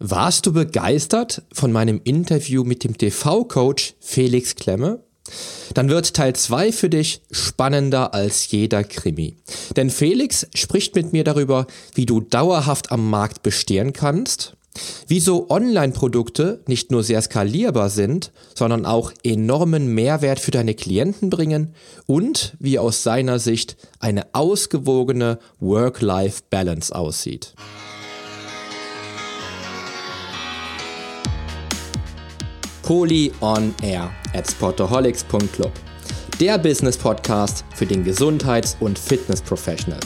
Warst du begeistert von meinem Interview mit dem TV-Coach Felix Klemme? Dann wird Teil 2 für dich spannender als jeder Krimi. Denn Felix spricht mit mir darüber, wie du dauerhaft am Markt bestehen kannst, wieso Online-Produkte nicht nur sehr skalierbar sind, sondern auch enormen Mehrwert für deine Klienten bringen und wie aus seiner Sicht eine ausgewogene Work-Life-Balance aussieht. Poly on Air at sportaholics.club. Der Business Podcast für den Gesundheits- und Fitness-Professional.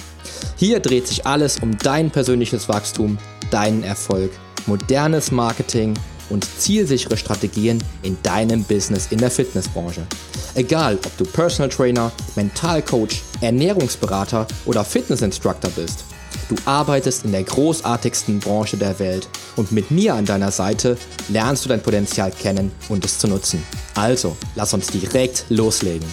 Hier dreht sich alles um dein persönliches Wachstum, deinen Erfolg, modernes Marketing und zielsichere Strategien in deinem Business in der Fitnessbranche. Egal, ob du Personal Trainer, Mentalcoach, Ernährungsberater oder Fitnessinstructor bist. Du arbeitest in der großartigsten Branche der Welt und mit mir an deiner Seite lernst du dein Potenzial kennen und es zu nutzen. Also, lass uns direkt loslegen.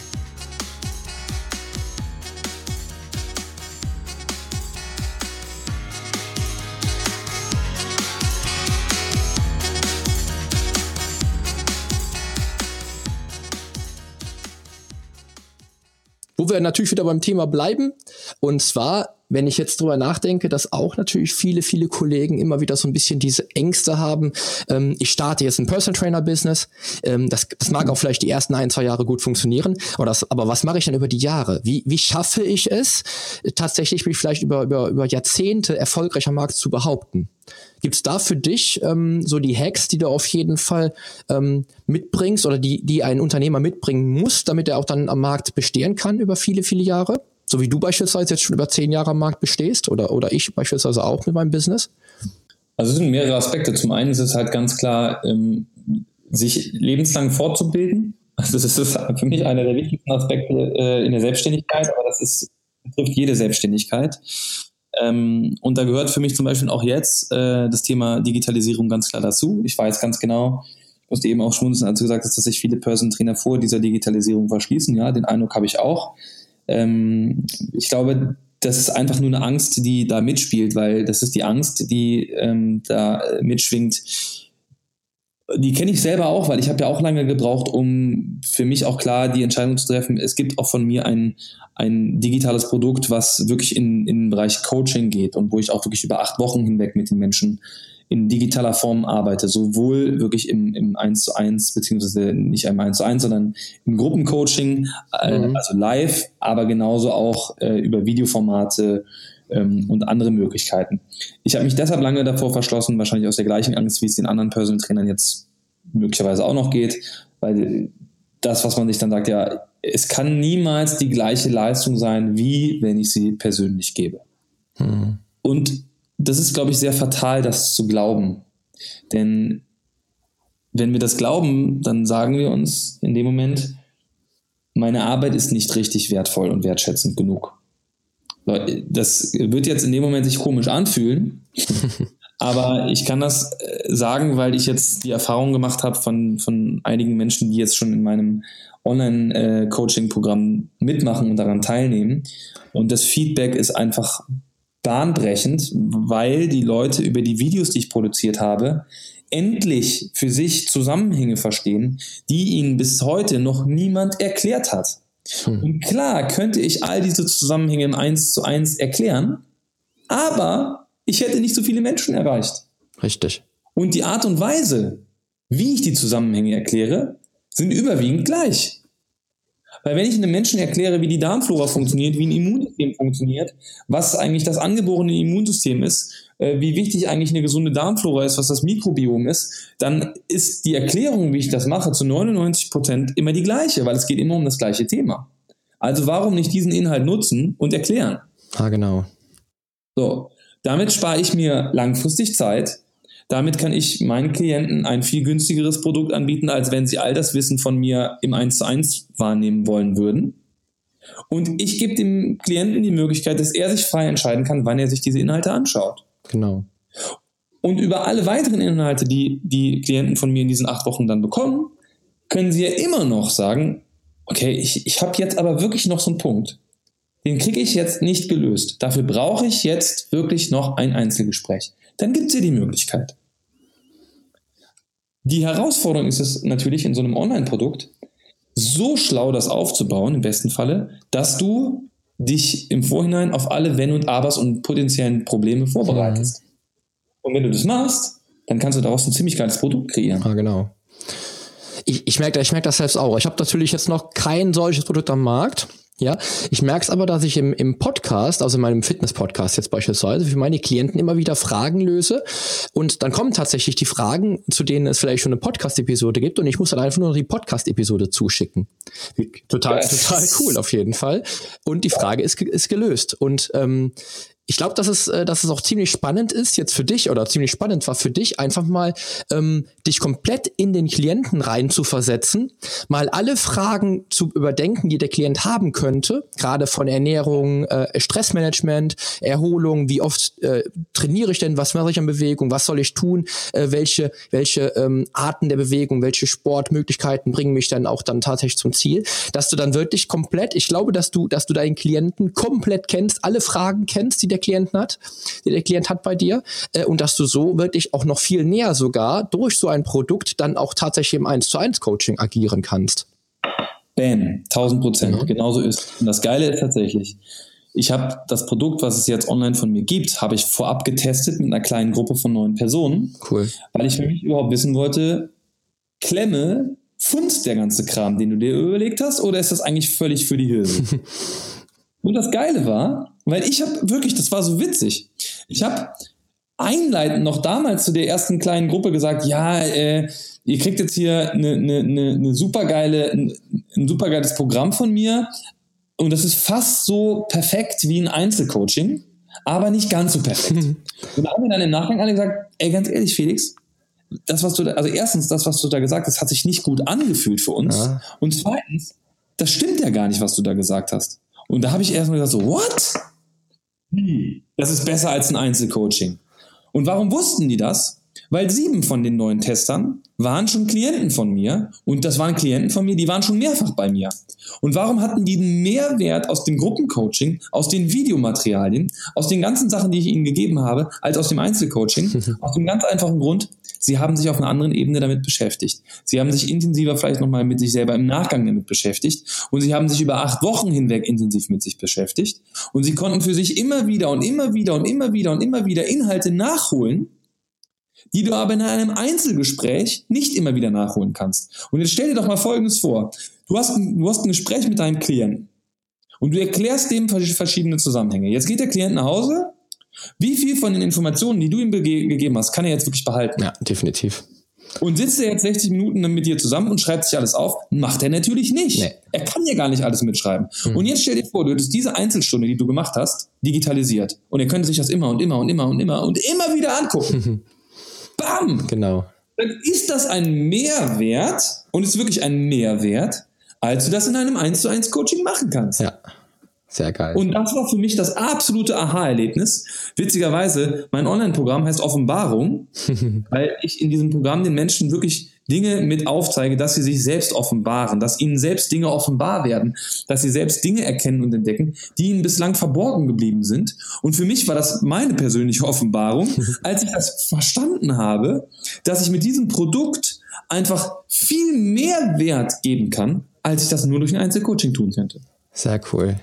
Wo wir natürlich wieder beim Thema bleiben. Und zwar wenn ich jetzt drüber nachdenke, dass auch natürlich viele, viele Kollegen immer wieder so ein bisschen diese Ängste haben, ähm, ich starte jetzt ein Personal Trainer Business, ähm, das, das mag auch vielleicht die ersten ein, zwei Jahre gut funktionieren, aber, das, aber was mache ich denn über die Jahre? Wie, wie schaffe ich es, tatsächlich mich vielleicht über, über, über Jahrzehnte erfolgreicher Markt zu behaupten? Gibt's da für dich ähm, so die Hacks, die du auf jeden Fall ähm, mitbringst oder die, die ein Unternehmer mitbringen muss, damit er auch dann am Markt bestehen kann über viele, viele Jahre? So wie du beispielsweise jetzt schon über zehn Jahre am Markt bestehst oder, oder ich beispielsweise auch mit meinem Business? Also es sind mehrere Aspekte. Zum einen ist es halt ganz klar, ähm, sich lebenslang fortzubilden. Also das ist für mich einer der wichtigsten Aspekte äh, in der Selbstständigkeit, aber das ist, betrifft jede Selbstständigkeit. Ähm, und da gehört für mich zum Beispiel auch jetzt äh, das Thema Digitalisierung ganz klar dazu. Ich weiß ganz genau, ich musste eben auch schmunzeln, als du gesagt hast, dass sich viele Person Trainer vor dieser Digitalisierung verschließen. Ja, den Eindruck habe ich auch. Ähm, ich glaube, das ist einfach nur eine Angst, die da mitspielt, weil das ist die Angst, die ähm, da mitschwingt. Die kenne ich selber auch, weil ich habe ja auch lange gebraucht, um für mich auch klar die Entscheidung zu treffen. Es gibt auch von mir ein, ein digitales Produkt, was wirklich in, in den Bereich Coaching geht und wo ich auch wirklich über acht Wochen hinweg mit den Menschen in digitaler Form arbeite, sowohl wirklich im, im 1 zu 1, beziehungsweise nicht im 1 zu 1, sondern im Gruppencoaching, äh, mhm. also live, aber genauso auch äh, über Videoformate ähm, und andere Möglichkeiten. Ich habe mich deshalb lange davor verschlossen, wahrscheinlich aus der gleichen Angst, wie es den anderen Personal Trainern jetzt möglicherweise auch noch geht, weil das, was man sich dann sagt, ja, es kann niemals die gleiche Leistung sein, wie wenn ich sie persönlich gebe. Mhm. Und das ist, glaube ich, sehr fatal, das zu glauben. Denn wenn wir das glauben, dann sagen wir uns in dem Moment, meine Arbeit ist nicht richtig wertvoll und wertschätzend genug. Das wird jetzt in dem Moment sich komisch anfühlen, aber ich kann das äh, sagen, weil ich jetzt die Erfahrung gemacht habe von, von einigen Menschen, die jetzt schon in meinem Online-Coaching-Programm mitmachen und daran teilnehmen. Und das Feedback ist einfach bahnbrechend, weil die Leute über die Videos, die ich produziert habe, endlich für sich Zusammenhänge verstehen, die ihnen bis heute noch niemand erklärt hat. Hm. Und klar könnte ich all diese Zusammenhänge im Eins zu eins erklären, aber ich hätte nicht so viele Menschen erreicht. Richtig. Und die Art und Weise, wie ich die Zusammenhänge erkläre, sind überwiegend gleich. Weil wenn ich einem Menschen erkläre, wie die Darmflora funktioniert, wie ein Immunsystem funktioniert, was eigentlich das angeborene Immunsystem ist, äh, wie wichtig eigentlich eine gesunde Darmflora ist, was das Mikrobiom ist, dann ist die Erklärung, wie ich das mache, zu 99 Prozent immer die gleiche, weil es geht immer um das gleiche Thema. Also warum nicht diesen Inhalt nutzen und erklären? Ah, genau. So, damit spare ich mir langfristig Zeit damit kann ich meinen Klienten ein viel günstigeres Produkt anbieten, als wenn sie all das Wissen von mir im 1 zu 1 wahrnehmen wollen würden. Und ich gebe dem Klienten die Möglichkeit, dass er sich frei entscheiden kann, wann er sich diese Inhalte anschaut. Genau. Und über alle weiteren Inhalte, die die Klienten von mir in diesen acht Wochen dann bekommen, können sie ja immer noch sagen, okay, ich, ich habe jetzt aber wirklich noch so einen Punkt. Den kriege ich jetzt nicht gelöst. Dafür brauche ich jetzt wirklich noch ein Einzelgespräch. Dann gibt es ja die Möglichkeit. Die Herausforderung ist es natürlich in so einem Online-Produkt, so schlau das aufzubauen, im besten Falle, dass du dich im Vorhinein auf alle Wenn und Abers und potenziellen Probleme vorbereitest. Mhm. Und wenn du das machst, dann kannst du daraus ein ziemlich geiles Produkt kreieren. Ah, genau. Ich, ich merke ich merk das selbst auch. Ich habe natürlich jetzt noch kein solches Produkt am Markt. Ja, ich merke es aber, dass ich im, im Podcast, also in meinem Fitness-Podcast jetzt beispielsweise, für meine Klienten immer wieder Fragen löse. Und dann kommen tatsächlich die Fragen, zu denen es vielleicht schon eine Podcast-Episode gibt. Und ich muss dann einfach nur die Podcast-Episode zuschicken. Total, total cool auf jeden Fall. Und die Frage ist, ist gelöst. Und ähm, ich glaube, dass es, äh, dass es auch ziemlich spannend ist jetzt für dich oder ziemlich spannend war für dich, einfach mal ähm, dich komplett in den Klienten rein zu versetzen, mal alle Fragen zu überdenken, die der Klient haben könnte, gerade von Ernährung, äh, Stressmanagement, Erholung, wie oft äh, trainiere ich denn, was mache ich an Bewegung, was soll ich tun, äh, welche, welche ähm, Arten der Bewegung, welche Sportmöglichkeiten bringen mich dann auch dann tatsächlich zum Ziel, dass du dann wirklich komplett, ich glaube, dass du, dass du deinen Klienten komplett kennst, alle Fragen kennst, die der Klient hat, die der Klient hat bei dir, äh, und dass du so wirklich auch noch viel näher sogar durch so ein Produkt dann auch tatsächlich im 1 zu 1 Coaching agieren kannst. Bam, 1000 Prozent, mhm. genauso ist. Und das Geile ist tatsächlich, ich habe das Produkt, was es jetzt online von mir gibt, habe ich vorab getestet mit einer kleinen Gruppe von neun Personen. Cool. Weil ich für mich überhaupt wissen wollte, Klemme, funzt der ganze Kram, den du dir überlegt hast, oder ist das eigentlich völlig für die Hilfe? Und das Geile war, weil ich habe wirklich, das war so witzig. Ich habe einleitend noch damals zu der ersten kleinen Gruppe gesagt, ja, äh, ihr kriegt jetzt hier eine, eine, eine, supergeile, ein, ein supergeiles Programm von mir und das ist fast so perfekt wie ein Einzelcoaching, aber nicht ganz so perfekt. und da haben wir dann im Nachgang alle gesagt, ey, ganz ehrlich, Felix, das, was du da, also erstens, das, was du da gesagt hast, hat sich nicht gut angefühlt für uns. Ja. Und zweitens, das stimmt ja gar nicht, was du da gesagt hast. Und da habe ich erstmal gesagt, so, what? Das ist besser als ein Einzelcoaching. Und warum wussten die das? Weil sieben von den neuen Testern waren schon Klienten von mir und das waren Klienten von mir, die waren schon mehrfach bei mir. Und warum hatten die einen Mehrwert aus dem Gruppencoaching, aus den Videomaterialien, aus den ganzen Sachen, die ich ihnen gegeben habe, als aus dem Einzelcoaching? aus dem ganz einfachen Grund, Sie haben sich auf einer anderen Ebene damit beschäftigt. Sie haben sich intensiver vielleicht nochmal mit sich selber im Nachgang damit beschäftigt und sie haben sich über acht Wochen hinweg intensiv mit sich beschäftigt und sie konnten für sich immer wieder und immer wieder und immer wieder und immer wieder Inhalte nachholen, die du aber in einem Einzelgespräch nicht immer wieder nachholen kannst. Und jetzt stell dir doch mal Folgendes vor. Du hast, ein, du hast ein Gespräch mit deinem Klienten und du erklärst dem verschiedene Zusammenhänge. Jetzt geht der Klient nach Hause wie viel von den Informationen, die du ihm gegeben hast, kann er jetzt wirklich behalten? Ja, definitiv. Und sitzt er jetzt 60 Minuten mit dir zusammen und schreibt sich alles auf? Macht er natürlich nicht. Nee. Er kann ja gar nicht alles mitschreiben. Mhm. Und jetzt stell dir vor, du hättest diese Einzelstunde, die du gemacht hast, digitalisiert. Und er könnte sich das immer und immer und immer und immer und immer wieder angucken. Bam! Genau. Dann ist das ein Mehrwert und ist wirklich ein Mehrwert, als du das in einem 1 zu 1 Coaching machen kannst. Ja. Sehr geil. Und das war für mich das absolute Aha-Erlebnis. Witzigerweise, mein Online-Programm heißt Offenbarung, weil ich in diesem Programm den Menschen wirklich Dinge mit aufzeige, dass sie sich selbst offenbaren, dass ihnen selbst Dinge offenbar werden, dass sie selbst Dinge erkennen und entdecken, die ihnen bislang verborgen geblieben sind. Und für mich war das meine persönliche Offenbarung, als ich das verstanden habe, dass ich mit diesem Produkt einfach viel mehr Wert geben kann, als ich das nur durch ein Einzelcoaching tun könnte. Sehr cool.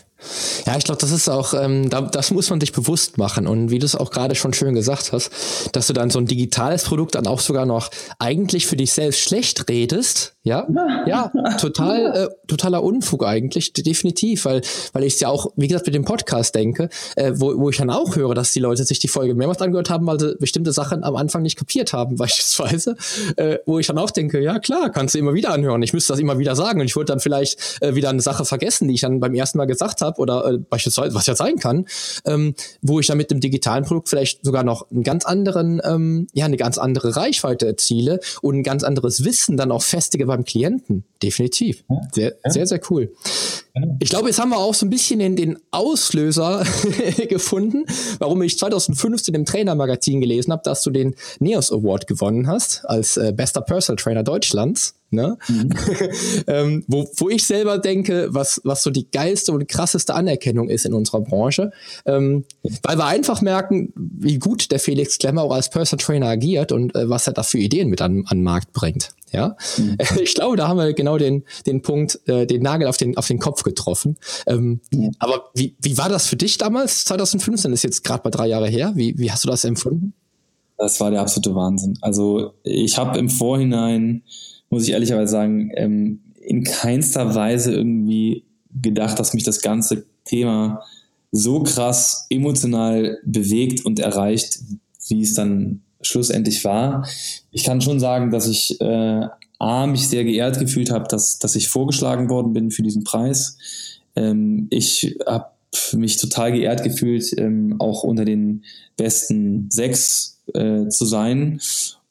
Ja, ich glaube, das ist auch, ähm, da, das muss man sich bewusst machen. Und wie du es auch gerade schon schön gesagt hast, dass du dann so ein digitales Produkt dann auch sogar noch eigentlich für dich selbst schlecht redest, ja, ja, total, äh, totaler Unfug eigentlich, definitiv, weil, weil ich es ja auch, wie gesagt, mit dem Podcast denke, äh, wo, wo ich dann auch höre, dass die Leute sich die Folge mehrmals angehört haben, weil sie bestimmte Sachen am Anfang nicht kapiert haben, beispielsweise, äh, wo ich dann auch denke, ja klar, kannst du immer wieder anhören. Ich müsste das immer wieder sagen und ich würde dann vielleicht äh, wieder eine Sache vergessen, die ich dann beim ersten Mal gesagt habe oder äh, beispielsweise, was ja sein kann, ähm, wo ich dann mit dem digitalen Produkt vielleicht sogar noch einen ganz anderen, ähm, ja, eine ganz andere Reichweite erziele und ein ganz anderes Wissen dann auch festige beim Klienten. Definitiv. Sehr, ja. sehr, sehr cool. Ich glaube, jetzt haben wir auch so ein bisschen den, den Auslöser gefunden, warum ich 2015 im Trainermagazin gelesen habe, dass du den NEOS Award gewonnen hast als äh, bester Personal Trainer Deutschlands. Ne? Mhm. ähm, wo, wo ich selber denke, was, was so die geilste und krasseste Anerkennung ist in unserer Branche, ähm, weil wir einfach merken, wie gut der Felix Klemmer auch als Personal Trainer agiert und äh, was er da für Ideen mit an, an den Markt bringt. Ja, mhm. ich glaube, da haben wir genau den, den Punkt, äh, den Nagel auf den, auf den Kopf getroffen. Ähm, mhm. Aber wie, wie war das für dich damals, 2015? Das ist jetzt gerade mal drei Jahre her. Wie, wie hast du das empfunden? Das war der absolute Wahnsinn. Also ich habe im Vorhinein, muss ich ehrlicherweise sagen, ähm, in keinster Weise irgendwie gedacht, dass mich das ganze Thema so krass emotional bewegt und erreicht, wie es dann schlussendlich war. Ich kann schon sagen, dass ich äh, A, mich sehr geehrt gefühlt habe, dass, dass ich vorgeschlagen worden bin für diesen Preis. Ähm, ich habe mich total geehrt gefühlt, ähm, auch unter den besten sechs äh, zu sein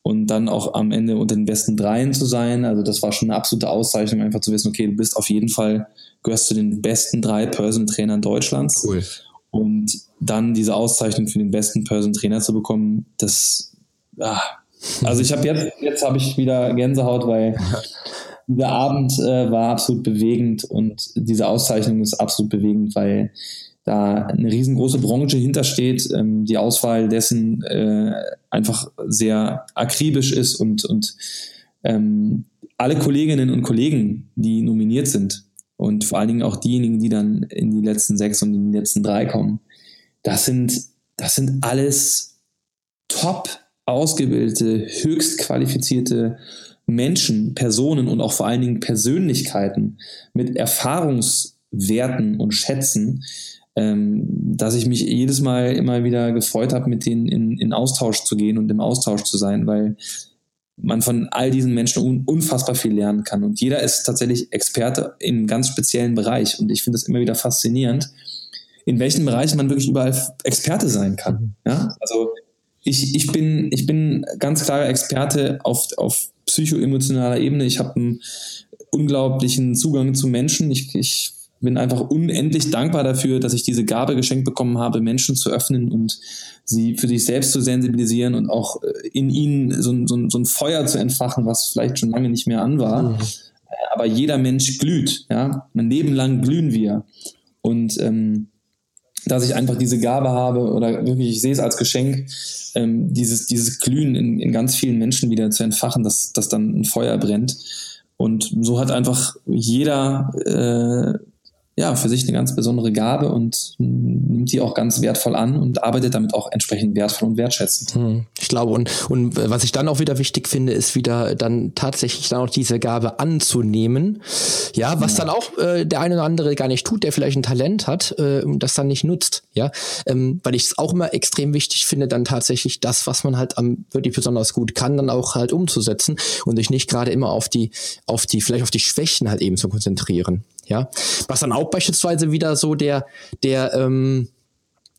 und dann auch am Ende unter den besten dreien zu sein. Also das war schon eine absolute Auszeichnung, einfach zu wissen, okay, du bist auf jeden Fall, gehörst zu den besten drei Personal Trainern Deutschlands. Cool. Und dann diese Auszeichnung für den besten Personal Trainer zu bekommen, das ah, also ich habe jetzt, jetzt habe ich wieder Gänsehaut, weil dieser Abend äh, war absolut bewegend und diese Auszeichnung ist absolut bewegend, weil da eine riesengroße Branche hintersteht, ähm, die Auswahl dessen äh, einfach sehr akribisch ist und, und ähm, alle Kolleginnen und Kollegen, die nominiert sind und vor allen Dingen auch diejenigen, die dann in die letzten sechs und in die letzten drei kommen, das sind, das sind alles top ausgebildete, höchst qualifizierte Menschen, Personen und auch vor allen Dingen Persönlichkeiten mit Erfahrungswerten und Schätzen, ähm, dass ich mich jedes Mal immer wieder gefreut habe, mit denen in, in Austausch zu gehen und im Austausch zu sein, weil man von all diesen Menschen un unfassbar viel lernen kann. Und jeder ist tatsächlich Experte in einem ganz speziellen Bereich. Und ich finde das immer wieder faszinierend, in welchen Bereichen man wirklich überall Experte sein kann. Ja? Also ich, ich, bin, ich bin ganz klarer Experte auf, auf psychoemotionaler Ebene. Ich habe einen unglaublichen Zugang zu Menschen. Ich, ich bin einfach unendlich dankbar dafür, dass ich diese Gabe geschenkt bekommen habe, Menschen zu öffnen und sie für sich selbst zu sensibilisieren und auch äh, in ihnen so, so, so ein Feuer zu entfachen, was vielleicht schon lange nicht mehr an war. Mhm. Aber jeder Mensch glüht, ja. Mein Leben lang glühen wir. Und ähm, dass ich einfach diese Gabe habe oder wirklich, ich sehe es als Geschenk, ähm, dieses, dieses Glühen in, in ganz vielen Menschen wieder zu entfachen, dass, dass dann ein Feuer brennt. Und so hat einfach jeder äh, ja, für sich eine ganz besondere Gabe und nimmt die auch ganz wertvoll an und arbeitet damit auch entsprechend wertvoll und wertschätzend. Hm, ich glaube, und, und was ich dann auch wieder wichtig finde, ist wieder dann tatsächlich dann auch diese Gabe anzunehmen. Ja, was ja. dann auch äh, der eine oder andere gar nicht tut, der vielleicht ein Talent hat äh, das dann nicht nutzt. Ja, ähm, weil ich es auch immer extrem wichtig finde, dann tatsächlich das, was man halt am wirklich besonders gut kann, dann auch halt umzusetzen und sich nicht gerade immer auf die, auf die, vielleicht auf die Schwächen halt eben zu konzentrieren. Ja, was dann auch beispielsweise wieder so der, der, ähm,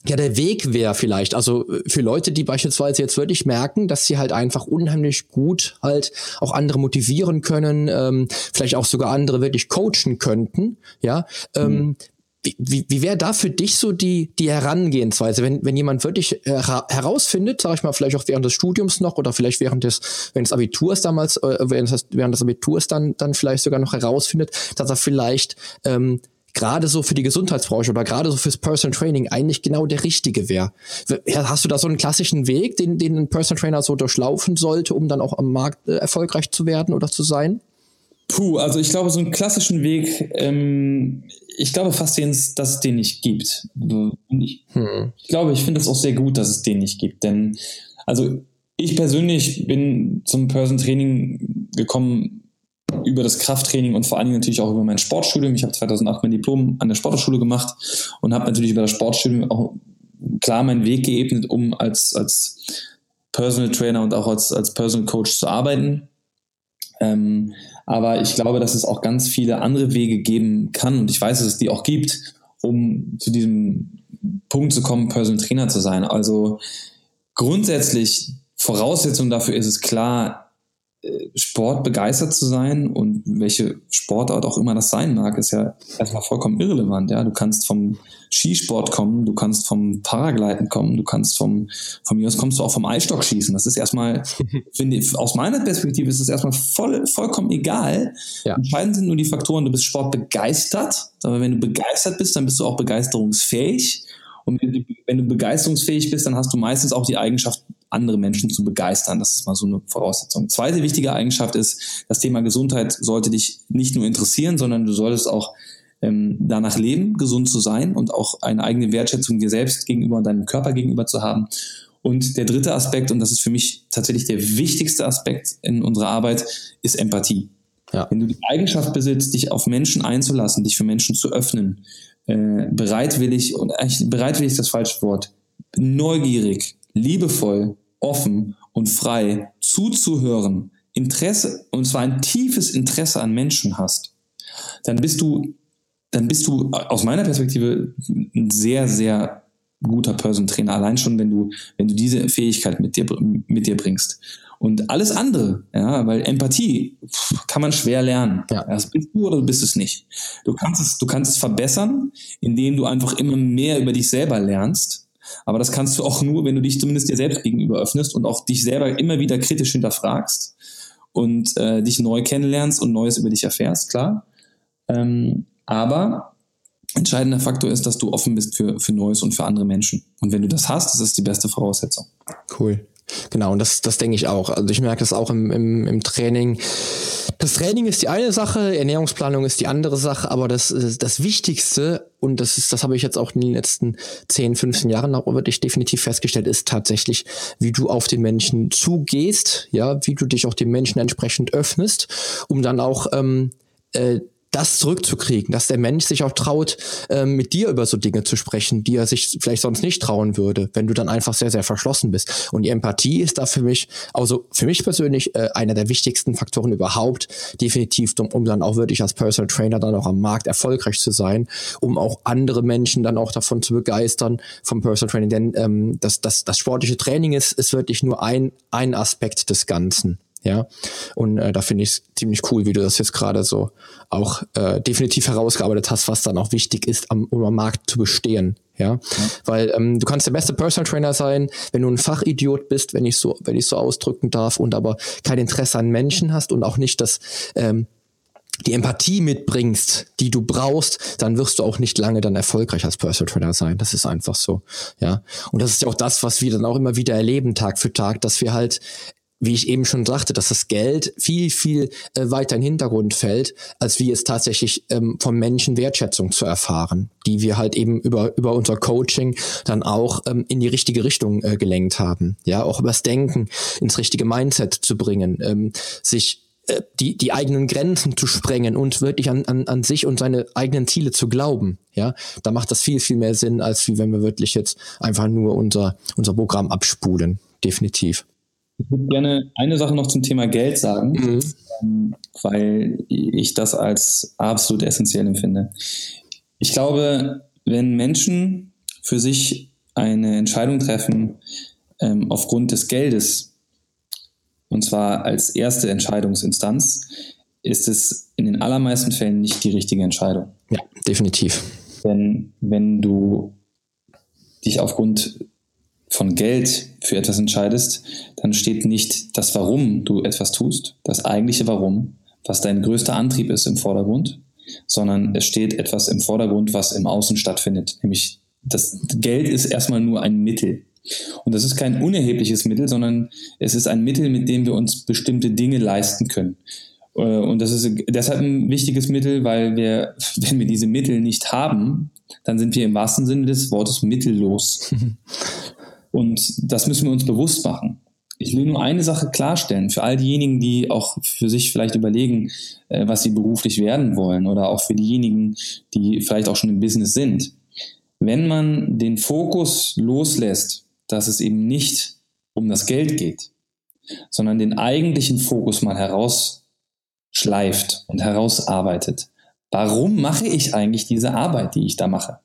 ja, der Weg wäre vielleicht, also äh, für Leute, die beispielsweise jetzt wirklich merken, dass sie halt einfach unheimlich gut halt auch andere motivieren können, ähm, vielleicht auch sogar andere wirklich coachen könnten, ja, ähm, mhm. Wie, wie, wie wäre da für dich so die, die Herangehensweise, wenn, wenn jemand wirklich herausfindet, sage ich mal, vielleicht auch während des Studiums noch oder vielleicht während des, während des Abiturs damals, äh, während, des, während des Abiturs dann, dann vielleicht sogar noch herausfindet, dass er vielleicht ähm, gerade so für die Gesundheitsbranche oder gerade so fürs Personal Training eigentlich genau der richtige wäre. Hast du da so einen klassischen Weg, den, den ein Personal Trainer so durchlaufen sollte, um dann auch am Markt äh, erfolgreich zu werden oder zu sein? Puh, also ich glaube, so einen klassischen Weg, ähm, ich glaube fast, dass es den nicht gibt. Ich, hm. ich glaube, ich finde es auch sehr gut, dass es den nicht gibt, denn also ich persönlich bin zum Person Training gekommen über das Krafttraining und vor allen Dingen natürlich auch über mein Sportstudium. Ich habe 2008 mein Diplom an der Sportschule gemacht und habe natürlich über das Sportstudium auch klar meinen Weg geebnet, um als, als Personal Trainer und auch als, als Personal Coach zu arbeiten. Ähm, aber ich glaube, dass es auch ganz viele andere Wege geben kann und ich weiß, dass es die auch gibt, um zu diesem Punkt zu kommen, Personal Trainer zu sein. Also grundsätzlich Voraussetzung dafür ist es klar, Sport begeistert zu sein und welche Sportart auch immer das sein mag, ist ja erstmal vollkommen irrelevant. Ja, du kannst vom Skisport kommen, du kannst vom Paragleiten kommen, du kannst vom, von mir aus kommst du auch vom Eisstock schießen. Das ist erstmal, finde ich, aus meiner Perspektive ist es erstmal voll, vollkommen egal. Ja. Entscheidend sind nur die Faktoren, du bist Sport begeistert, aber wenn du begeistert bist, dann bist du auch begeisterungsfähig. Und wenn du begeisterungsfähig bist, dann hast du meistens auch die Eigenschaft, andere Menschen zu begeistern. Das ist mal so eine Voraussetzung. Zweite wichtige Eigenschaft ist, das Thema Gesundheit sollte dich nicht nur interessieren, sondern du solltest auch ähm, danach leben, gesund zu sein und auch eine eigene Wertschätzung dir selbst gegenüber und deinem Körper gegenüber zu haben. Und der dritte Aspekt, und das ist für mich tatsächlich der wichtigste Aspekt in unserer Arbeit, ist Empathie. Ja. Wenn du die Eigenschaft besitzt, dich auf Menschen einzulassen, dich für Menschen zu öffnen, äh, bereitwillig, und eigentlich bereitwillig ist das falsche Wort, neugierig, liebevoll, offen und frei zuzuhören, Interesse, und zwar ein tiefes Interesse an Menschen hast, dann bist du, dann bist du aus meiner Perspektive ein sehr, sehr guter Person Trainer. Allein schon, wenn du, wenn du diese Fähigkeit mit dir, mit dir bringst. Und alles andere, ja, weil Empathie kann man schwer lernen. Ja. Das bist du oder du bist es nicht. Du kannst es, du kannst es verbessern, indem du einfach immer mehr über dich selber lernst. Aber das kannst du auch nur, wenn du dich zumindest dir selbst gegenüber öffnest und auch dich selber immer wieder kritisch hinterfragst und äh, dich neu kennenlernst und Neues über dich erfährst, klar. Ähm, aber entscheidender Faktor ist, dass du offen bist für, für Neues und für andere Menschen. Und wenn du das hast, das ist die beste Voraussetzung. Cool. Genau, und das, das denke ich auch. Also ich merke das auch im, im, im Training. Das Training ist die eine Sache, Ernährungsplanung ist die andere Sache, aber das, das Wichtigste, und das ist, das habe ich jetzt auch in den letzten 10, 15 Jahren auch wirklich definitiv festgestellt, ist tatsächlich, wie du auf den Menschen zugehst, ja, wie du dich auch dem Menschen entsprechend öffnest, um dann auch ähm, äh, das zurückzukriegen, dass der Mensch sich auch traut, ähm, mit dir über so Dinge zu sprechen, die er sich vielleicht sonst nicht trauen würde, wenn du dann einfach sehr, sehr verschlossen bist. Und die Empathie ist da für mich, also für mich persönlich, äh, einer der wichtigsten Faktoren überhaupt, definitiv, um, um dann auch wirklich als Personal Trainer dann auch am Markt erfolgreich zu sein, um auch andere Menschen dann auch davon zu begeistern vom Personal Training. Denn ähm, das, das, das sportliche Training ist, ist wirklich nur ein, ein Aspekt des Ganzen. Ja, und äh, da finde ich es ziemlich cool, wie du das jetzt gerade so auch äh, definitiv herausgearbeitet hast, was dann auch wichtig ist, am, um am Markt zu bestehen. Ja, ja. weil ähm, du kannst der beste Personal Trainer sein, wenn du ein Fachidiot bist, wenn ich so, wenn ich so ausdrücken darf, und aber kein Interesse an Menschen hast und auch nicht das ähm, die Empathie mitbringst, die du brauchst, dann wirst du auch nicht lange dann erfolgreich als Personal Trainer sein. Das ist einfach so, ja. Und das ist ja auch das, was wir dann auch immer wieder erleben, Tag für Tag, dass wir halt wie ich eben schon sagte, dass das Geld viel, viel äh, weiter in den Hintergrund fällt, als wie es tatsächlich ähm, vom Menschen Wertschätzung zu erfahren, die wir halt eben über, über unser Coaching dann auch ähm, in die richtige Richtung äh, gelenkt haben. Ja, auch übers Denken ins richtige Mindset zu bringen, ähm, sich äh, die, die eigenen Grenzen zu sprengen und wirklich an, an, an sich und seine eigenen Ziele zu glauben. Ja, da macht das viel, viel mehr Sinn, als wie wenn wir wirklich jetzt einfach nur unser, unser Programm abspulen. Definitiv. Ich würde gerne eine Sache noch zum Thema Geld sagen, mhm. Ähm, weil ich das als absolut essentiell empfinde. Ich glaube, wenn Menschen für sich eine Entscheidung treffen ähm, aufgrund des Geldes, und zwar als erste Entscheidungsinstanz, ist es in den allermeisten Fällen nicht die richtige Entscheidung. Ja, definitiv. Denn wenn du dich aufgrund von Geld für etwas entscheidest, dann steht nicht das Warum du etwas tust, das eigentliche Warum, was dein größter Antrieb ist im Vordergrund, sondern es steht etwas im Vordergrund, was im Außen stattfindet. Nämlich das Geld ist erstmal nur ein Mittel. Und das ist kein unerhebliches Mittel, sondern es ist ein Mittel, mit dem wir uns bestimmte Dinge leisten können. Äh, und das ist deshalb ein wichtiges Mittel, weil wir, wenn wir diese Mittel nicht haben, dann sind wir im wahrsten Sinne des Wortes mittellos. Und das müssen wir uns bewusst machen. Ich will nur eine Sache klarstellen, für all diejenigen, die auch für sich vielleicht überlegen, äh, was sie beruflich werden wollen oder auch für diejenigen, die vielleicht auch schon im Business sind. Wenn man den Fokus loslässt, dass es eben nicht um das Geld geht, sondern den eigentlichen Fokus mal herausschleift und herausarbeitet. Warum mache ich eigentlich diese Arbeit, die ich da mache?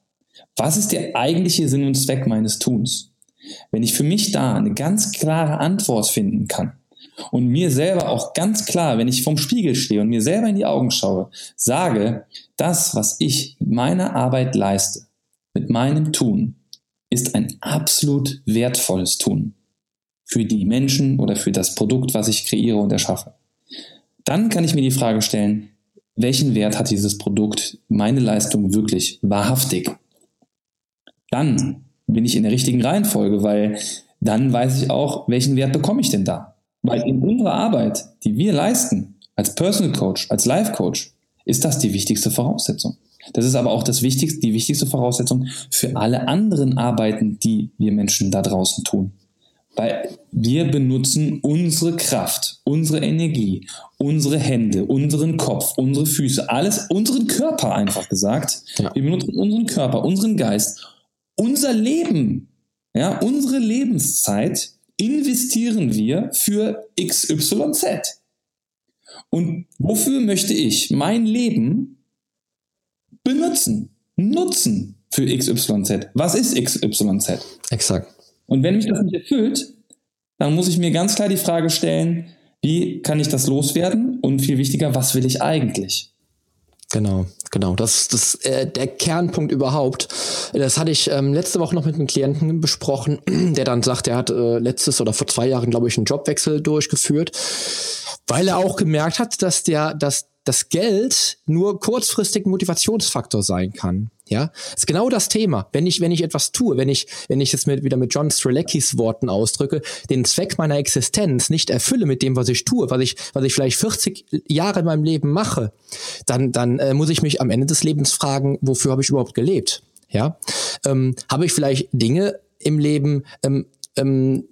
Was ist der eigentliche Sinn und Zweck meines Tuns? Wenn ich für mich da eine ganz klare Antwort finden kann und mir selber auch ganz klar, wenn ich vorm Spiegel stehe und mir selber in die Augen schaue, sage, das, was ich mit meiner Arbeit leiste, mit meinem Tun, ist ein absolut wertvolles Tun für die Menschen oder für das Produkt, was ich kreiere und erschaffe. Dann kann ich mir die Frage stellen, welchen Wert hat dieses Produkt, meine Leistung wirklich wahrhaftig? Dann bin ich in der richtigen Reihenfolge, weil dann weiß ich auch, welchen Wert bekomme ich denn da? Weil in unserer Arbeit, die wir leisten, als Personal Coach, als Life Coach, ist das die wichtigste Voraussetzung. Das ist aber auch das wichtigste, die wichtigste Voraussetzung für alle anderen Arbeiten, die wir Menschen da draußen tun. Weil wir benutzen unsere Kraft, unsere Energie, unsere Hände, unseren Kopf, unsere Füße, alles, unseren Körper einfach gesagt. Ja. Wir benutzen unseren Körper, unseren Geist, unser Leben, ja, unsere Lebenszeit investieren wir für XYZ. Und wofür möchte ich mein Leben benutzen, nutzen für XYZ? Was ist XYZ? Exakt. Und wenn mich das nicht erfüllt, dann muss ich mir ganz klar die Frage stellen, wie kann ich das loswerden? Und viel wichtiger, was will ich eigentlich? Genau, genau. Das ist äh, der Kernpunkt überhaupt. Das hatte ich ähm, letzte Woche noch mit einem Klienten besprochen, der dann sagt, er hat äh, letztes oder vor zwei Jahren, glaube ich, einen Jobwechsel durchgeführt, weil er auch gemerkt hat, dass der, dass das Geld nur kurzfristig Motivationsfaktor sein kann. Ja, ist genau das Thema. Wenn ich, wenn ich etwas tue, wenn ich, wenn ich jetzt mit, wieder mit John Streleckis Worten ausdrücke, den Zweck meiner Existenz nicht erfülle mit dem, was ich tue, was ich, was ich vielleicht 40 Jahre in meinem Leben mache, dann, dann äh, muss ich mich am Ende des Lebens fragen, wofür habe ich überhaupt gelebt? Ja, ähm, habe ich vielleicht Dinge im Leben, ähm, ähm,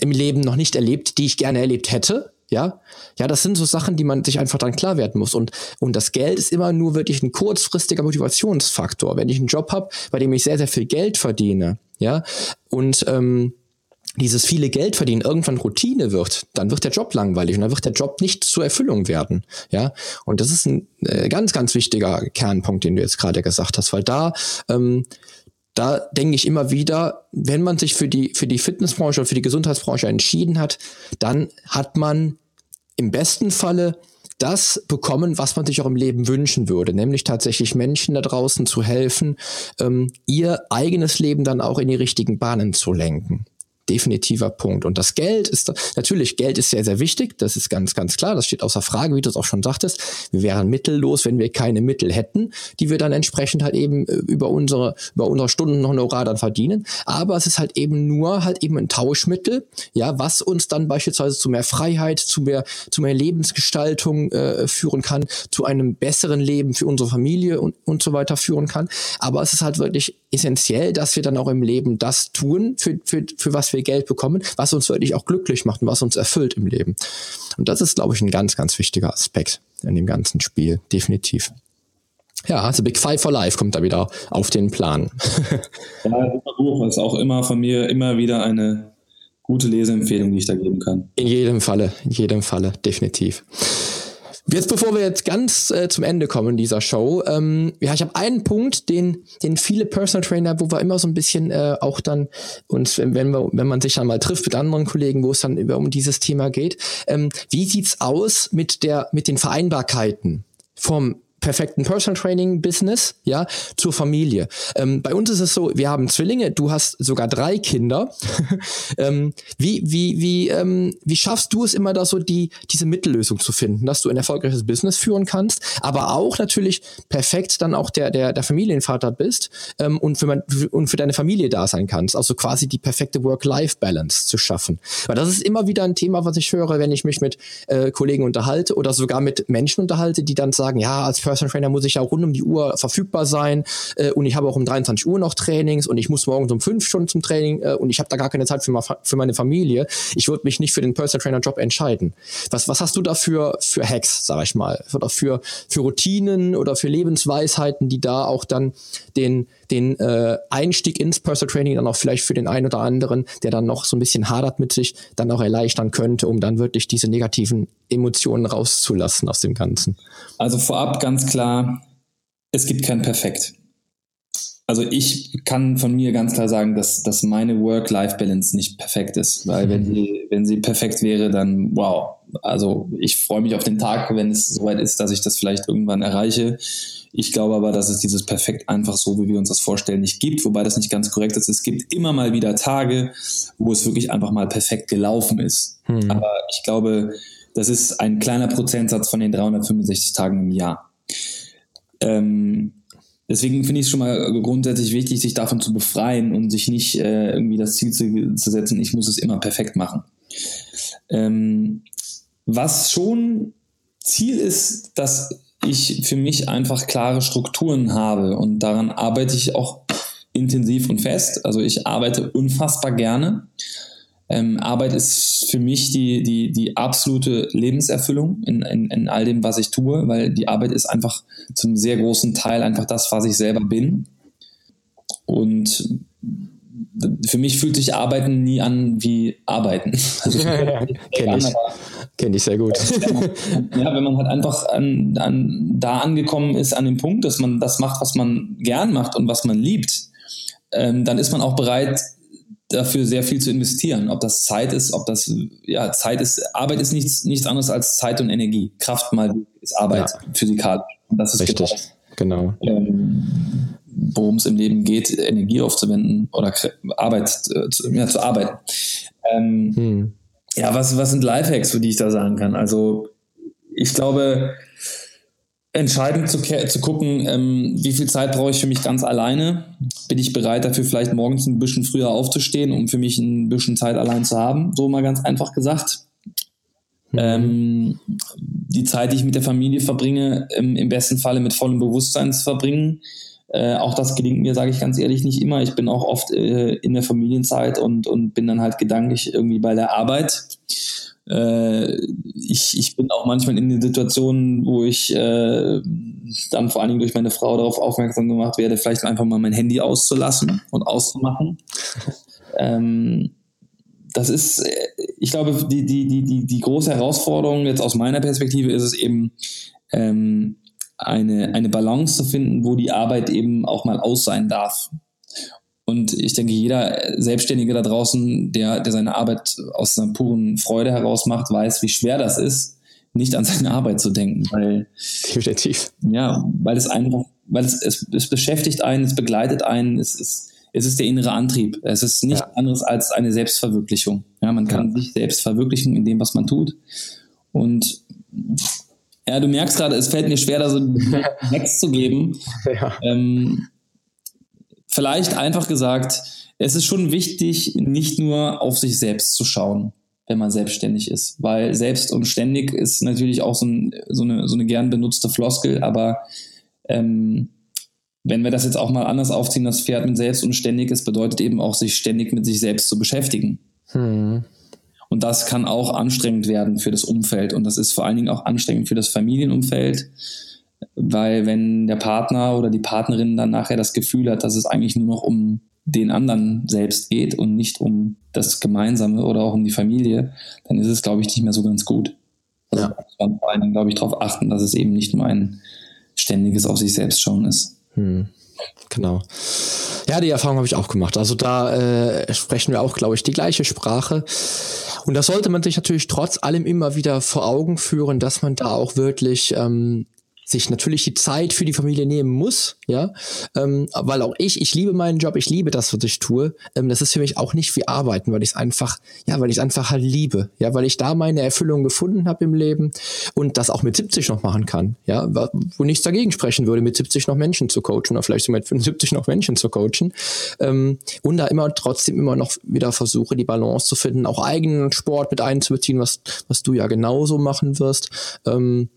im Leben noch nicht erlebt, die ich gerne erlebt hätte? Ja, ja, das sind so Sachen, die man sich einfach dann klar werden muss. Und, und das Geld ist immer nur wirklich ein kurzfristiger Motivationsfaktor. Wenn ich einen Job habe, bei dem ich sehr, sehr viel Geld verdiene, ja, und ähm, dieses viele Geld verdienen irgendwann Routine wird, dann wird der Job langweilig und dann wird der Job nicht zur Erfüllung werden. Ja, und das ist ein äh, ganz, ganz wichtiger Kernpunkt, den du jetzt gerade gesagt hast, weil da ähm, da denke ich immer wieder, wenn man sich für die, für die Fitnessbranche oder für die Gesundheitsbranche entschieden hat, dann hat man im besten Falle das bekommen, was man sich auch im Leben wünschen würde, nämlich tatsächlich Menschen da draußen zu helfen, ähm, ihr eigenes Leben dann auch in die richtigen Bahnen zu lenken definitiver Punkt. Und das Geld ist, natürlich, Geld ist sehr, sehr wichtig. Das ist ganz, ganz klar. Das steht außer Frage, wie du es auch schon sagtest. Wir wären mittellos, wenn wir keine Mittel hätten, die wir dann entsprechend halt eben äh, über unsere, über unsere Stunden Honorar dann verdienen. Aber es ist halt eben nur halt eben ein Tauschmittel, ja, was uns dann beispielsweise zu mehr Freiheit, zu mehr, zu mehr Lebensgestaltung äh, führen kann, zu einem besseren Leben für unsere Familie und, und so weiter führen kann. Aber es ist halt wirklich essentiell, dass wir dann auch im Leben das tun, für, für, für was wir Geld bekommen, was uns wirklich auch glücklich macht und was uns erfüllt im Leben. Und das ist, glaube ich, ein ganz, ganz wichtiger Aspekt in dem ganzen Spiel, definitiv. Ja, also Big Five for Life kommt da wieder auf den Plan. ja, super Buch ist auch immer von mir immer wieder eine gute Leseempfehlung, die ich da geben kann. In jedem Falle, in jedem Falle, definitiv. Jetzt, bevor wir jetzt ganz äh, zum Ende kommen dieser Show, ähm, ja, ich habe einen Punkt, den, den viele Personal Trainer, wo wir immer so ein bisschen äh, auch dann uns, wenn, wir, wenn man sich dann mal trifft mit anderen Kollegen, wo es dann über um dieses Thema geht, ähm, wie sieht's aus mit der mit den Vereinbarkeiten vom perfekten Personal Training Business, ja, zur Familie. Ähm, bei uns ist es so, wir haben Zwillinge, du hast sogar drei Kinder. ähm, wie, wie, wie, ähm, wie schaffst du es immer da so die, diese Mittellösung zu finden, dass du ein erfolgreiches Business führen kannst, aber auch natürlich perfekt dann auch der, der, der Familienvater bist ähm, und, für mein, und für deine Familie da sein kannst. Also quasi die perfekte Work-Life-Balance zu schaffen. Weil das ist immer wieder ein Thema, was ich höre, wenn ich mich mit äh, Kollegen unterhalte oder sogar mit Menschen unterhalte, die dann sagen, ja, als Personal Personal Trainer muss ich ja rund um die Uhr verfügbar sein äh, und ich habe auch um 23 Uhr noch Trainings und ich muss morgens um fünf Stunden zum Training äh, und ich habe da gar keine Zeit für, für meine Familie. Ich würde mich nicht für den Personal Trainer Job entscheiden. Was, was hast du dafür für Hacks, sag ich mal, oder für, für Routinen oder für Lebensweisheiten, die da auch dann den den äh, Einstieg ins Personal Training dann auch vielleicht für den einen oder anderen, der dann noch so ein bisschen hadert mit sich, dann auch erleichtern könnte, um dann wirklich diese negativen Emotionen rauszulassen aus dem Ganzen? Also vorab ganz klar, es gibt kein Perfekt. also ich kann von mir ganz klar sagen, dass, dass meine Work-Life-Balance nicht perfekt ist, weil wenn mhm. sie, wenn sie perfekt wäre, dann wow. Also ich freue mich auf den Tag, wenn es soweit ist, dass ich das vielleicht irgendwann erreiche. Ich glaube aber, dass es dieses Perfekt einfach so, wie wir uns das vorstellen, nicht gibt, wobei das nicht ganz korrekt ist. Es gibt immer mal wieder Tage, wo es wirklich einfach mal perfekt gelaufen ist. Mhm. Aber ich glaube, das ist ein kleiner Prozentsatz von den 365 Tagen im Jahr. Ähm, deswegen finde ich es schon mal grundsätzlich wichtig, sich davon zu befreien und sich nicht äh, irgendwie das Ziel zu, zu, setzen, ich muss es immer perfekt machen. Ähm, was schon Ziel ist, dass ich für mich einfach klare Strukturen habe und daran arbeite ich auch intensiv und fest. Also ich arbeite unfassbar gerne ähm, Arbeit ist für mich die, die, die absolute Lebenserfüllung in, in, in all dem, was ich tue, weil die Arbeit ist einfach zum sehr großen Teil einfach das, was ich selber bin. Und für mich fühlt sich Arbeiten nie an wie Arbeiten. Also ja, Kenne ich. Kenn ich sehr gut. ja, wenn man halt einfach an, an, da angekommen ist, an dem Punkt, dass man das macht, was man gern macht und was man liebt, ähm, dann ist man auch bereit, dafür sehr viel zu investieren. Ob das Zeit ist, ob das, ja, Zeit ist, Arbeit ist nichts, nichts anderes als Zeit und Energie. Kraft mal ist Arbeit ja. physikalisch. Und das ist Richtig, genau. Ähm, worum es im Leben geht, Energie aufzuwenden oder Arbeit äh, zu, ja, zu arbeiten. Ähm, hm. Ja, was, was sind Lifehacks, für die ich da sagen kann? Also ich glaube, entscheidend zu, zu gucken, ähm, wie viel Zeit brauche ich für mich ganz alleine. Bin ich bereit dafür, vielleicht morgens ein bisschen früher aufzustehen, um für mich ein bisschen Zeit allein zu haben? So mal ganz einfach gesagt. Mhm. Ähm, die Zeit, die ich mit der Familie verbringe, im, im besten Falle mit vollem Bewusstsein zu verbringen. Äh, auch das gelingt mir, sage ich ganz ehrlich, nicht immer. Ich bin auch oft äh, in der Familienzeit und, und bin dann halt gedanklich irgendwie bei der Arbeit. Äh, ich, ich bin auch manchmal in den Situationen, wo ich äh, dann vor allen Dingen durch meine Frau darauf aufmerksam gemacht werde, vielleicht einfach mal mein Handy auszulassen und auszumachen. ähm, das ist, ich glaube, die, die, die, die, die große Herausforderung jetzt aus meiner Perspektive ist es eben, ähm, eine, eine Balance zu finden, wo die Arbeit eben auch mal aus sein darf. Und ich denke, jeder Selbstständige da draußen, der, der seine Arbeit aus einer puren Freude heraus macht, weiß, wie schwer das ist, nicht an seine Arbeit zu denken. Weil, Definitiv. Ja, weil es einfach, weil es, es, es beschäftigt einen, es begleitet einen, es ist, es ist der innere Antrieb. Es ist nichts ja. anderes als eine Selbstverwirklichung. Ja, man kann ja. sich selbst verwirklichen in dem, was man tut. Und ja, du merkst gerade, es fällt mir schwer, da so einen Text zu geben. Ja. Ähm, vielleicht einfach gesagt, es ist schon wichtig, nicht nur auf sich selbst zu schauen, wenn man selbstständig ist. Weil selbst und ständig ist natürlich auch so, ein, so, eine, so eine gern benutzte Floskel, aber ähm, wenn wir das jetzt auch mal anders aufziehen, das Pferd mit selbst und ständig ist, bedeutet eben auch, sich ständig mit sich selbst zu beschäftigen. Hm. Und das kann auch anstrengend werden für das Umfeld. Und das ist vor allen Dingen auch anstrengend für das Familienumfeld. Weil wenn der Partner oder die Partnerin dann nachher das Gefühl hat, dass es eigentlich nur noch um den anderen selbst geht und nicht um das Gemeinsame oder auch um die Familie, dann ist es, glaube ich, nicht mehr so ganz gut. Also ja. man vor Dingen, glaube ich, darauf achten, dass es eben nicht nur ein ständiges auf sich selbst schauen ist. Hm. Genau. Ja, die Erfahrung habe ich auch gemacht. Also da äh, sprechen wir auch, glaube ich, die gleiche Sprache. Und da sollte man sich natürlich trotz allem immer wieder vor Augen führen, dass man da auch wirklich ähm, sich natürlich die Zeit für die Familie nehmen muss, ja, ähm, weil auch ich, ich liebe meinen Job, ich liebe das, was ich tue. Ähm, das ist für mich auch nicht wie Arbeiten, weil ich es einfach, ja, weil ich es einfach halt liebe, ja, weil ich da meine Erfüllung gefunden habe im Leben und das auch mit 70 noch machen kann, ja, wo nichts dagegen sprechen würde, mit 70 noch Menschen zu coachen oder vielleicht sogar mit 75 noch Menschen zu coachen ähm, und da immer trotzdem immer noch wieder versuche, die Balance zu finden, auch eigenen Sport mit einzubeziehen, was was du ja genauso machen wirst. Ähm,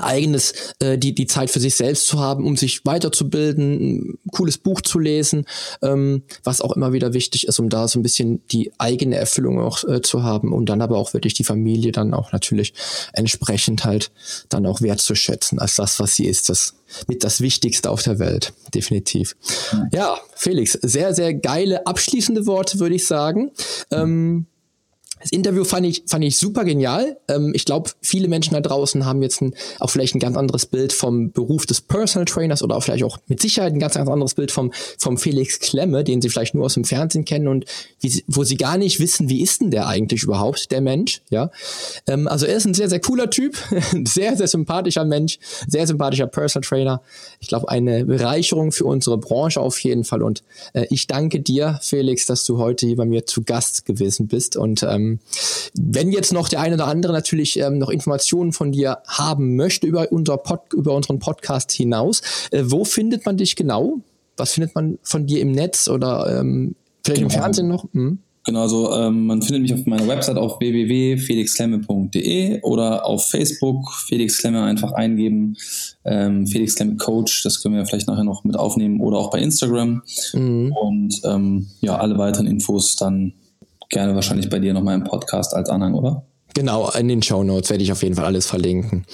eigenes äh, die die Zeit für sich selbst zu haben, um sich weiterzubilden, ein cooles Buch zu lesen, ähm, was auch immer wieder wichtig ist, um da so ein bisschen die eigene Erfüllung auch äh, zu haben und dann aber auch wirklich die Familie dann auch natürlich entsprechend halt dann auch wertzuschätzen als das, was sie ist, das mit das Wichtigste auf der Welt, definitiv. Ja, Felix, sehr sehr geile abschließende Worte würde ich sagen. Ähm, Das Interview fand ich, fand ich super genial. Ähm, ich glaube, viele Menschen da draußen haben jetzt ein, auch vielleicht ein ganz anderes Bild vom Beruf des Personal Trainers oder auch vielleicht auch mit Sicherheit ein ganz, ganz anderes Bild vom, vom Felix Klemme, den sie vielleicht nur aus dem Fernsehen kennen und wie, wo sie gar nicht wissen, wie ist denn der eigentlich überhaupt, der Mensch, ja. Ähm, also er ist ein sehr, sehr cooler Typ, sehr, sehr sympathischer Mensch, sehr sympathischer Personal Trainer. Ich glaube, eine Bereicherung für unsere Branche auf jeden Fall und äh, ich danke dir, Felix, dass du heute hier bei mir zu Gast gewesen bist und ähm, wenn jetzt noch der eine oder andere natürlich ähm, noch Informationen von dir haben möchte über, unser Pod, über unseren Podcast hinaus, äh, wo findet man dich genau? Was findet man von dir im Netz oder ähm, vielleicht genau. im Fernsehen noch? Hm? Genau, also ähm, man findet mich auf meiner Website auf www.felixklemme.de oder auf Facebook Felix Klemme einfach eingeben. Ähm, Felix Klemme Coach, das können wir vielleicht nachher noch mit aufnehmen oder auch bei Instagram. Mhm. Und ähm, ja, alle weiteren Infos dann gerne wahrscheinlich bei dir nochmal im Podcast als Anhang, oder? Genau, in den Show Notes werde ich auf jeden Fall alles verlinken.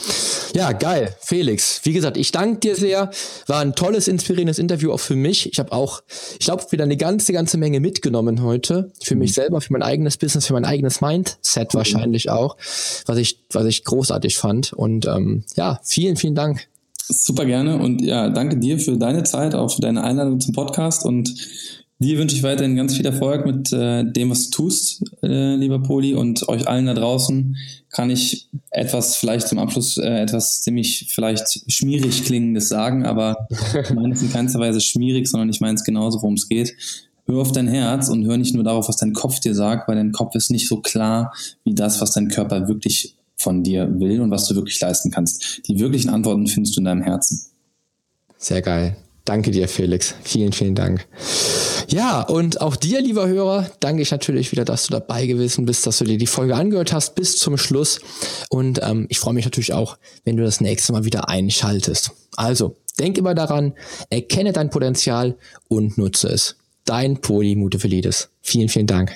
Ja, geil. Felix, wie gesagt, ich danke dir sehr. War ein tolles, inspirierendes Interview auch für mich. Ich habe auch, ich glaube, wieder eine ganze, ganze Menge mitgenommen heute. Für mhm. mich selber, für mein eigenes Business, für mein eigenes Mindset mhm. wahrscheinlich auch, was ich, was ich großartig fand. Und ähm, ja, vielen, vielen Dank. Super gerne und ja, danke dir für deine Zeit, auch für deine Einladung zum Podcast und Dir wünsche ich weiterhin ganz viel Erfolg mit äh, dem, was du tust, äh, lieber Poli, und euch allen da draußen kann ich etwas vielleicht zum Abschluss äh, etwas ziemlich vielleicht schmierig klingendes sagen, aber ich meine es in keinster Weise schmierig, sondern ich meine es genauso, worum es geht. Hör auf dein Herz und hör nicht nur darauf, was dein Kopf dir sagt, weil dein Kopf ist nicht so klar wie das, was dein Körper wirklich von dir will und was du wirklich leisten kannst. Die wirklichen Antworten findest du in deinem Herzen. Sehr geil. Danke dir, Felix. Vielen, vielen Dank. Ja, und auch dir, lieber Hörer, danke ich natürlich wieder, dass du dabei gewesen bist, dass du dir die Folge angehört hast bis zum Schluss. Und ähm, ich freue mich natürlich auch, wenn du das nächste Mal wieder einschaltest. Also, denk immer daran, erkenne dein Potenzial und nutze es. Dein Poli Mutefelides. Vielen, vielen Dank.